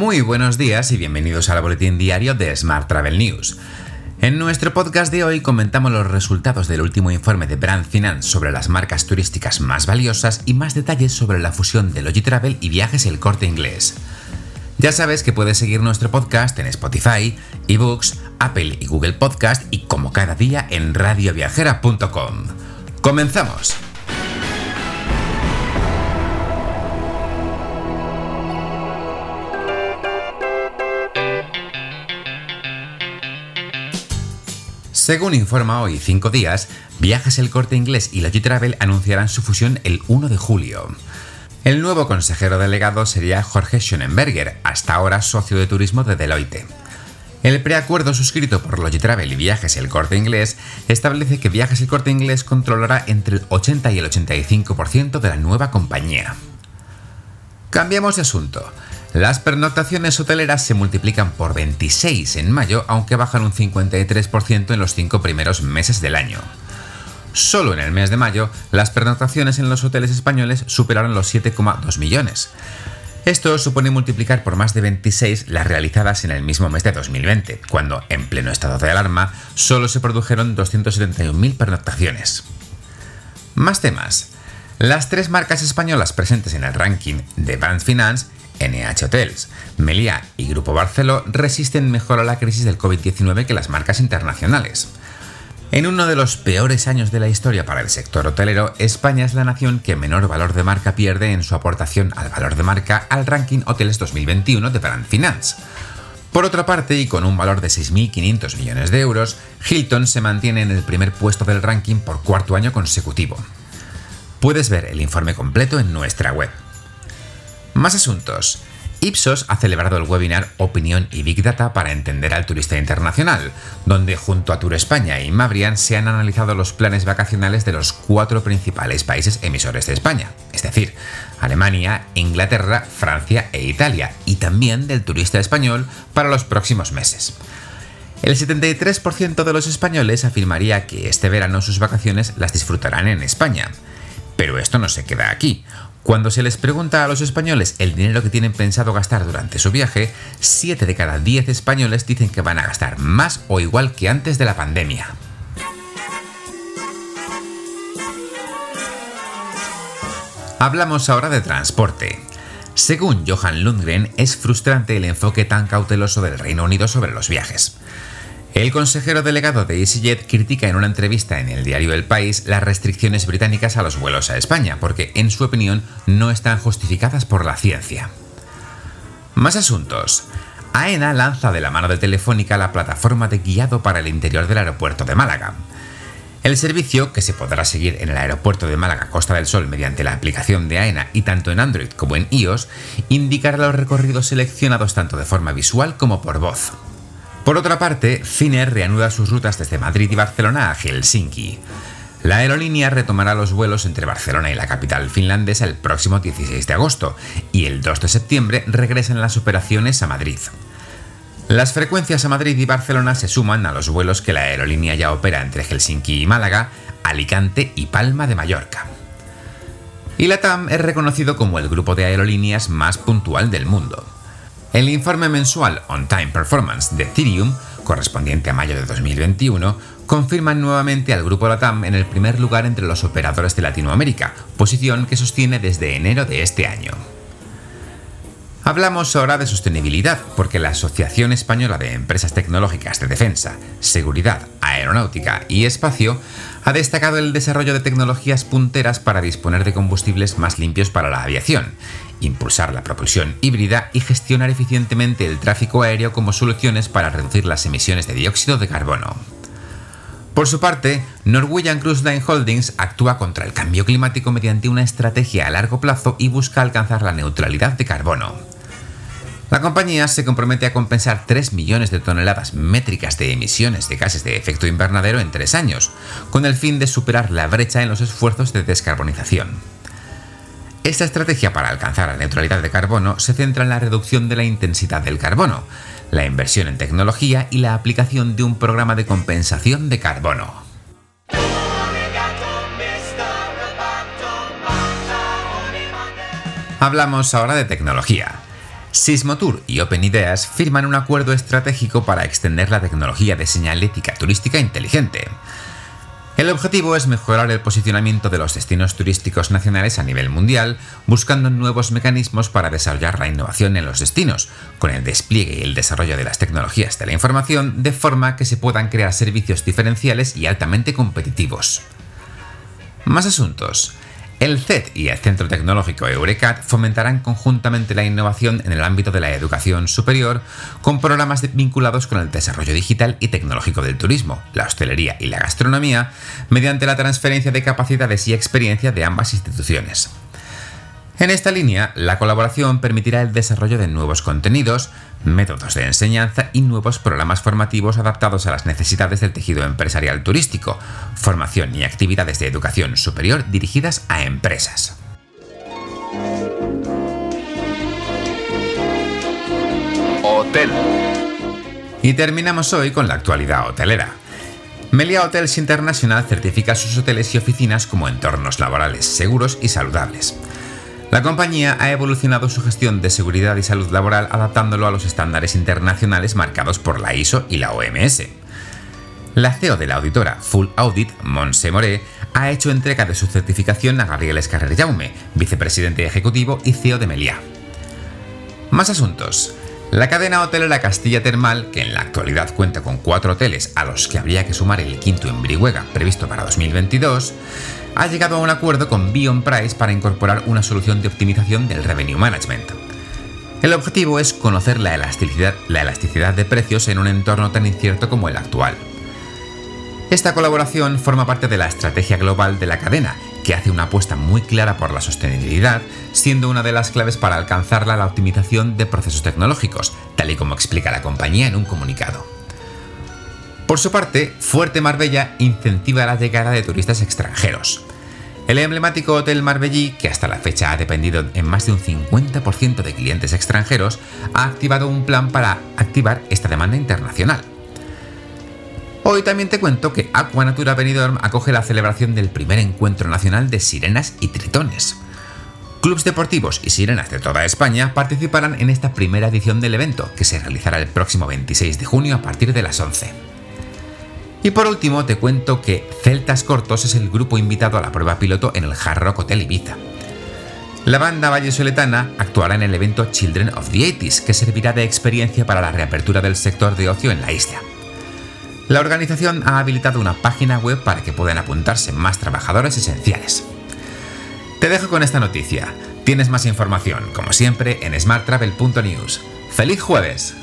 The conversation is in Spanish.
Muy buenos días y bienvenidos al boletín diario de Smart Travel News. En nuestro podcast de hoy comentamos los resultados del último informe de Brand Finance sobre las marcas turísticas más valiosas y más detalles sobre la fusión de Logitravel y Viajes El Corte Inglés. Ya sabes que puedes seguir nuestro podcast en Spotify, eBooks, Apple y Google Podcast y como cada día en radioviajera.com. ¡Comenzamos! Según informa hoy 5 días, Viajes El Corte Inglés y Logitravel anunciarán su fusión el 1 de julio. El nuevo consejero delegado sería Jorge Schönenberger, hasta ahora socio de turismo de Deloitte. El preacuerdo suscrito por Logitravel y Viajes El Corte Inglés establece que Viajes El Corte Inglés controlará entre el 80 y el 85% de la nueva compañía. Cambiamos de asunto. Las pernoctaciones hoteleras se multiplican por 26 en mayo, aunque bajan un 53% en los cinco primeros meses del año. Solo en el mes de mayo, las pernoctaciones en los hoteles españoles superaron los 7,2 millones. Esto supone multiplicar por más de 26 las realizadas en el mismo mes de 2020, cuando, en pleno estado de alarma, solo se produjeron 271.000 pernoctaciones. Más temas. Las tres marcas españolas presentes en el ranking de Brand Finance NH Hotels, Meliá y Grupo Barceló resisten mejor a la crisis del COVID-19 que las marcas internacionales. En uno de los peores años de la historia para el sector hotelero, España es la nación que menor valor de marca pierde en su aportación al valor de marca al ranking Hoteles 2021 de Brand Finance. Por otra parte, y con un valor de 6.500 millones de euros, Hilton se mantiene en el primer puesto del ranking por cuarto año consecutivo. Puedes ver el informe completo en nuestra web. Más asuntos. Ipsos ha celebrado el webinar Opinión y Big Data para entender al turista internacional, donde junto a Tour España y Mabrian se han analizado los planes vacacionales de los cuatro principales países emisores de España, es decir, Alemania, Inglaterra, Francia e Italia, y también del turista español para los próximos meses. El 73% de los españoles afirmaría que este verano sus vacaciones las disfrutarán en España. Pero esto no se queda aquí. Cuando se les pregunta a los españoles el dinero que tienen pensado gastar durante su viaje, 7 de cada 10 españoles dicen que van a gastar más o igual que antes de la pandemia. Hablamos ahora de transporte. Según Johan Lundgren, es frustrante el enfoque tan cauteloso del Reino Unido sobre los viajes. El consejero delegado de EasyJet critica en una entrevista en el diario El País las restricciones británicas a los vuelos a España, porque en su opinión no están justificadas por la ciencia. Más asuntos. AENA lanza de la mano de Telefónica la plataforma de guiado para el interior del aeropuerto de Málaga. El servicio, que se podrá seguir en el aeropuerto de Málaga Costa del Sol mediante la aplicación de AENA y tanto en Android como en iOS, indicará los recorridos seleccionados tanto de forma visual como por voz. Por otra parte, Finnair reanuda sus rutas desde Madrid y Barcelona a Helsinki. La aerolínea retomará los vuelos entre Barcelona y la capital finlandesa el próximo 16 de agosto y el 2 de septiembre regresan las operaciones a Madrid. Las frecuencias a Madrid y Barcelona se suman a los vuelos que la aerolínea ya opera entre Helsinki y Málaga, Alicante y Palma de Mallorca. Y la TAM es reconocido como el grupo de aerolíneas más puntual del mundo. El informe mensual On Time Performance de Ethereum, correspondiente a mayo de 2021, confirma nuevamente al grupo LATAM en el primer lugar entre los operadores de Latinoamérica, posición que sostiene desde enero de este año. Hablamos ahora de sostenibilidad, porque la Asociación Española de Empresas Tecnológicas de Defensa, Seguridad, Aeronáutica y Espacio ha destacado el desarrollo de tecnologías punteras para disponer de combustibles más limpios para la aviación impulsar la propulsión híbrida y gestionar eficientemente el tráfico aéreo como soluciones para reducir las emisiones de dióxido de carbono. Por su parte, Norwegian Cruise Line Holdings actúa contra el cambio climático mediante una estrategia a largo plazo y busca alcanzar la neutralidad de carbono. La compañía se compromete a compensar 3 millones de toneladas métricas de emisiones de gases de efecto invernadero en tres años, con el fin de superar la brecha en los esfuerzos de descarbonización. Esta estrategia para alcanzar la neutralidad de carbono se centra en la reducción de la intensidad del carbono, la inversión en tecnología y la aplicación de un programa de compensación de carbono. Hablamos ahora de tecnología. Sismotour y Open Ideas firman un acuerdo estratégico para extender la tecnología de señalética turística inteligente. El objetivo es mejorar el posicionamiento de los destinos turísticos nacionales a nivel mundial, buscando nuevos mecanismos para desarrollar la innovación en los destinos, con el despliegue y el desarrollo de las tecnologías de la información, de forma que se puedan crear servicios diferenciales y altamente competitivos. Más asuntos. El CET y el Centro Tecnológico Eurecat fomentarán conjuntamente la innovación en el ámbito de la educación superior con programas vinculados con el desarrollo digital y tecnológico del turismo, la hostelería y la gastronomía, mediante la transferencia de capacidades y experiencia de ambas instituciones. En esta línea, la colaboración permitirá el desarrollo de nuevos contenidos, métodos de enseñanza y nuevos programas formativos adaptados a las necesidades del tejido empresarial turístico, formación y actividades de educación superior dirigidas a empresas. Hotel. Y terminamos hoy con la actualidad hotelera. Melia Hotels International certifica sus hoteles y oficinas como entornos laborales seguros y saludables. La compañía ha evolucionado su gestión de seguridad y salud laboral adaptándolo a los estándares internacionales marcados por la ISO y la OMS. La CEO de la auditora Full Audit, Monse Moré, ha hecho entrega de su certificación a Gabriel Escarrer Jaume, vicepresidente ejecutivo y CEO de Meliá. Más asuntos. La cadena hotelera Castilla Termal, que en la actualidad cuenta con cuatro hoteles a los que habría que sumar el quinto en Brihuega previsto para 2022, ha llegado a un acuerdo con Bion Price para incorporar una solución de optimización del revenue management. El objetivo es conocer la elasticidad, la elasticidad de precios en un entorno tan incierto como el actual. Esta colaboración forma parte de la estrategia global de la cadena, que hace una apuesta muy clara por la sostenibilidad, siendo una de las claves para alcanzarla la optimización de procesos tecnológicos, tal y como explica la compañía en un comunicado. Por su parte, Fuerte Marbella incentiva la llegada de turistas extranjeros. El emblemático Hotel Marbellí, que hasta la fecha ha dependido en más de un 50% de clientes extranjeros, ha activado un plan para activar esta demanda internacional. Hoy también te cuento que Aquanatura Benidorm acoge la celebración del primer encuentro nacional de sirenas y tritones. Clubs deportivos y sirenas de toda España participarán en esta primera edición del evento, que se realizará el próximo 26 de junio a partir de las 11. Y por último te cuento que Celtas Cortos es el grupo invitado a la prueba piloto en el Hard Hotel Ibiza. La banda vallesoletana actuará en el evento Children of the 80s, que servirá de experiencia para la reapertura del sector de ocio en la isla. La organización ha habilitado una página web para que puedan apuntarse más trabajadores esenciales. Te dejo con esta noticia. Tienes más información, como siempre, en smarttravel.news. ¡Feliz jueves!